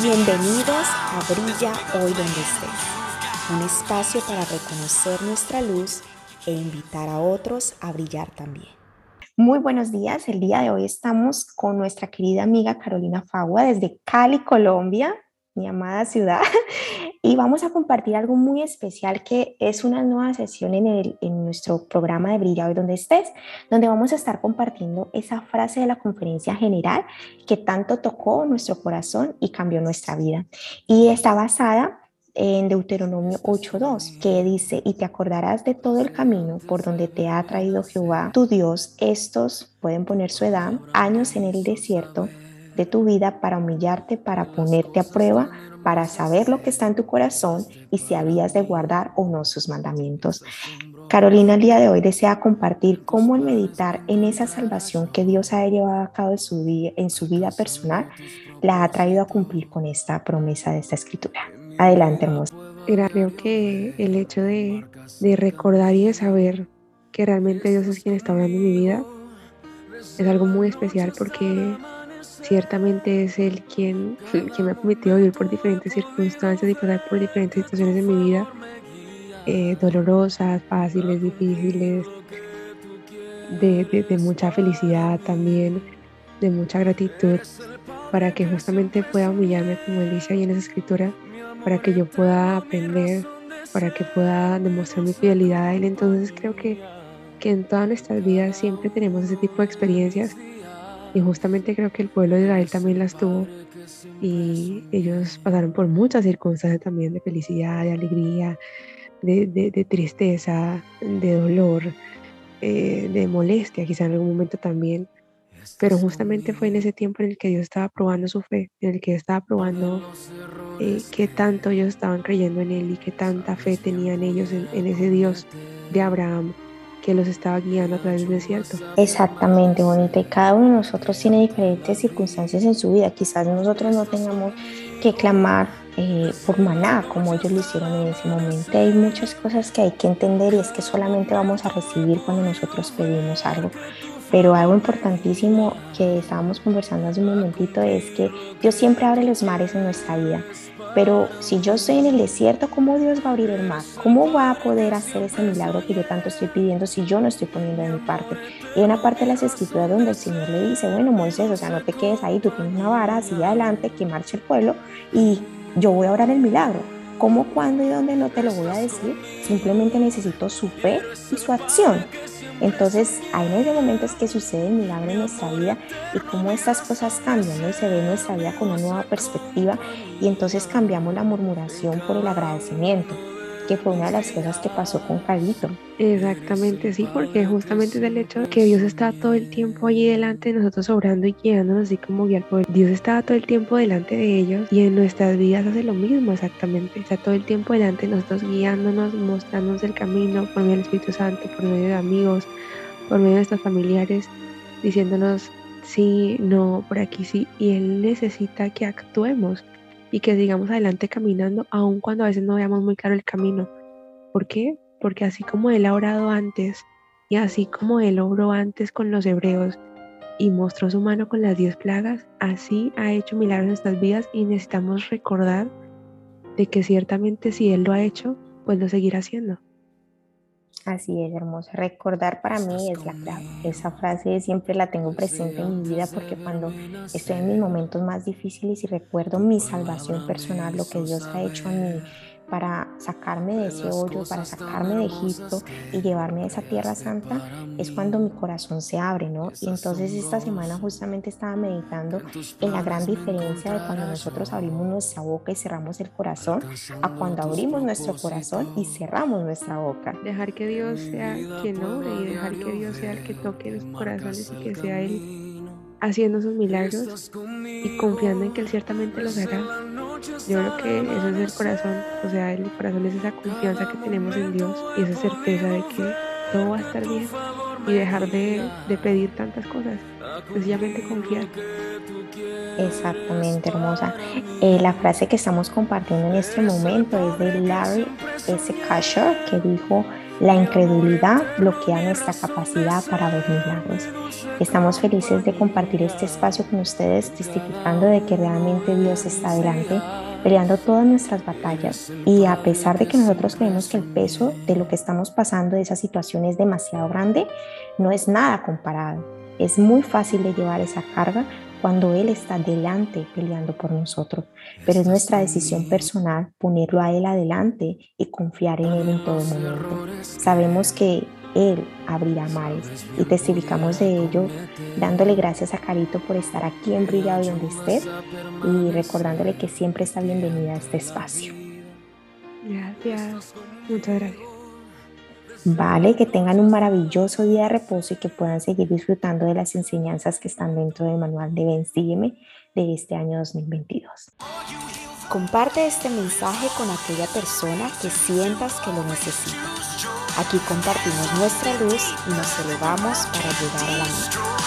Bienvenidos a Brilla hoy donde estés, un espacio para reconocer nuestra luz e invitar a otros a brillar también. Muy buenos días, el día de hoy estamos con nuestra querida amiga Carolina Fagua desde Cali, Colombia, mi amada ciudad, y vamos a compartir algo muy especial que es una nueva sesión en, el, en nuestro programa de Brilla hoy donde estés, donde vamos a estar compartiendo esa frase de la conferencia general que tanto tocó nuestro corazón y cambió nuestra vida. Y está basada en Deuteronomio 8.2, que dice, y te acordarás de todo el camino por donde te ha traído Jehová, tu Dios, estos pueden poner su edad, años en el desierto de tu vida para humillarte, para ponerte a prueba, para saber lo que está en tu corazón y si habías de guardar o no sus mandamientos. Carolina el día de hoy desea compartir cómo el meditar en esa salvación que Dios ha llevado a cabo en su, vida, en su vida personal la ha traído a cumplir con esta promesa de esta escritura. Adelante, hermosa. Creo que el hecho de, de recordar y de saber que realmente Dios es quien está hablando en mi vida es algo muy especial porque ciertamente es Él quien, quien me ha permitido vivir por diferentes circunstancias y pasar por diferentes situaciones de mi vida, eh, dolorosas, fáciles, difíciles, de, de, mucha felicidad también, de mucha gratitud, para que justamente pueda humillarme, como Él dice ahí en esa escritura, para que yo pueda aprender, para que pueda demostrar mi fidelidad a Él. Entonces creo que, que en todas nuestras vidas siempre tenemos ese tipo de experiencias y justamente creo que el pueblo de Israel también las tuvo y ellos pasaron por muchas circunstancias también de felicidad, de alegría, de, tristeza, de dolor, eh, de molestia quizá en algún momento también. Pero justamente fue en ese tiempo en el que Dios estaba probando su fe, en el que estaba probando eh, qué tanto ellos estaban creyendo en Él y qué tanta fe tenían ellos en ese Dios de Abraham, que los estaba guiando a través del desierto. Exactamente, bonita. Y cada uno de nosotros tiene diferentes circunstancias en su vida. Quizás nosotros no tengamos que clamar eh, por maná como ellos lo hicieron en ese momento. Hay muchas cosas que hay que entender y es que solamente vamos a recibir cuando nosotros pedimos algo. Pero algo importantísimo que estábamos conversando hace un momentito es que Dios siempre abre los mares en nuestra vida. Pero si yo estoy en el desierto, ¿cómo Dios va a abrir el mar? ¿Cómo va a poder hacer ese milagro que yo tanto estoy pidiendo si yo no estoy poniendo de mi parte? Y hay una parte de las escrituras donde el Señor le dice, bueno, Moisés, o sea, no te quedes ahí, tú tienes una vara, sigue adelante, que marche el pueblo y yo voy a orar el milagro. ¿Cómo, cuándo y dónde no te lo voy a decir? Simplemente necesito su fe y su acción. Entonces, hay en ese momento es que sucede milagro en nuestra vida y cómo estas cosas cambian, ¿no? Y se ve nuestra vida con una nueva perspectiva y entonces cambiamos la murmuración por el agradecimiento que fue una de las cosas que pasó con Carlito. Exactamente, sí, porque justamente es el hecho que Dios está todo el tiempo allí delante de nosotros obrando y guiándonos, así como guiar por Dios estaba todo el tiempo delante de ellos y en nuestras vidas hace lo mismo exactamente. Está todo el tiempo delante de nosotros guiándonos, mostrándonos el camino por medio del Espíritu Santo, por medio de amigos, por medio de nuestros familiares, diciéndonos sí, no, por aquí sí. Y Él necesita que actuemos y que sigamos adelante caminando, aun cuando a veces no veamos muy claro el camino. ¿Por qué? Porque así como Él ha orado antes y así como Él obró antes con los hebreos y mostró su mano con las diez plagas, así ha hecho milagros en nuestras vidas y necesitamos recordar de que ciertamente si Él lo ha hecho, pues lo seguirá haciendo. Así es, hermosa. Recordar para mí es la clave. Esa frase siempre la tengo presente en mi vida porque cuando estoy en mis momentos más difíciles y recuerdo mi salvación personal, lo que Dios ha hecho en mí, para sacarme de ese hoyo, para sacarme de Egipto y llevarme a esa tierra santa, es cuando mi corazón se abre, ¿no? Y entonces esta semana justamente estaba meditando en la gran diferencia de cuando nosotros abrimos nuestra boca y cerramos el corazón a cuando abrimos nuestro corazón y cerramos nuestra boca. Dejar que Dios sea quien obre y dejar que Dios sea el que toque los corazones y que sea Él haciendo sus milagros y confiando en que Él ciertamente los hará. Yo creo que eso es el corazón, o sea, el corazón es esa confianza que tenemos en Dios y esa certeza de que todo va a estar bien y dejar de, pedir tantas cosas, sencillamente confiar. Exactamente, hermosa. Eh, la frase que estamos compartiendo en este momento es de Larry S. Kasher, que dijo, La incredulidad bloquea nuestra capacidad para ver milagros. Estamos felices de compartir este espacio con ustedes, testificando de que realmente Dios está adelante, peleando todas nuestras batallas. Y a pesar de que nosotros creemos que el peso de lo que estamos pasando, de esa situación es demasiado grande, no es nada comparado. Es muy fácil de llevar esa carga cuando Él está delante peleando por nosotros. Pero es nuestra decisión personal ponerlo a Él adelante y confiar en Él en todo momento. Sabemos que Él abrirá mares y testificamos de ello dándole gracias a Carito por estar aquí en Brilla donde esté y recordándole que siempre está bienvenida a este espacio. Gracias, muchas gracias. Vale, que tengan un maravilloso día de reposo y que puedan seguir disfrutando de las enseñanzas que están dentro del manual de Ven, de este año 2022. Comparte este mensaje con aquella persona que sientas que lo necesita. Aquí compartimos nuestra luz y nos elevamos para llegar a la meta.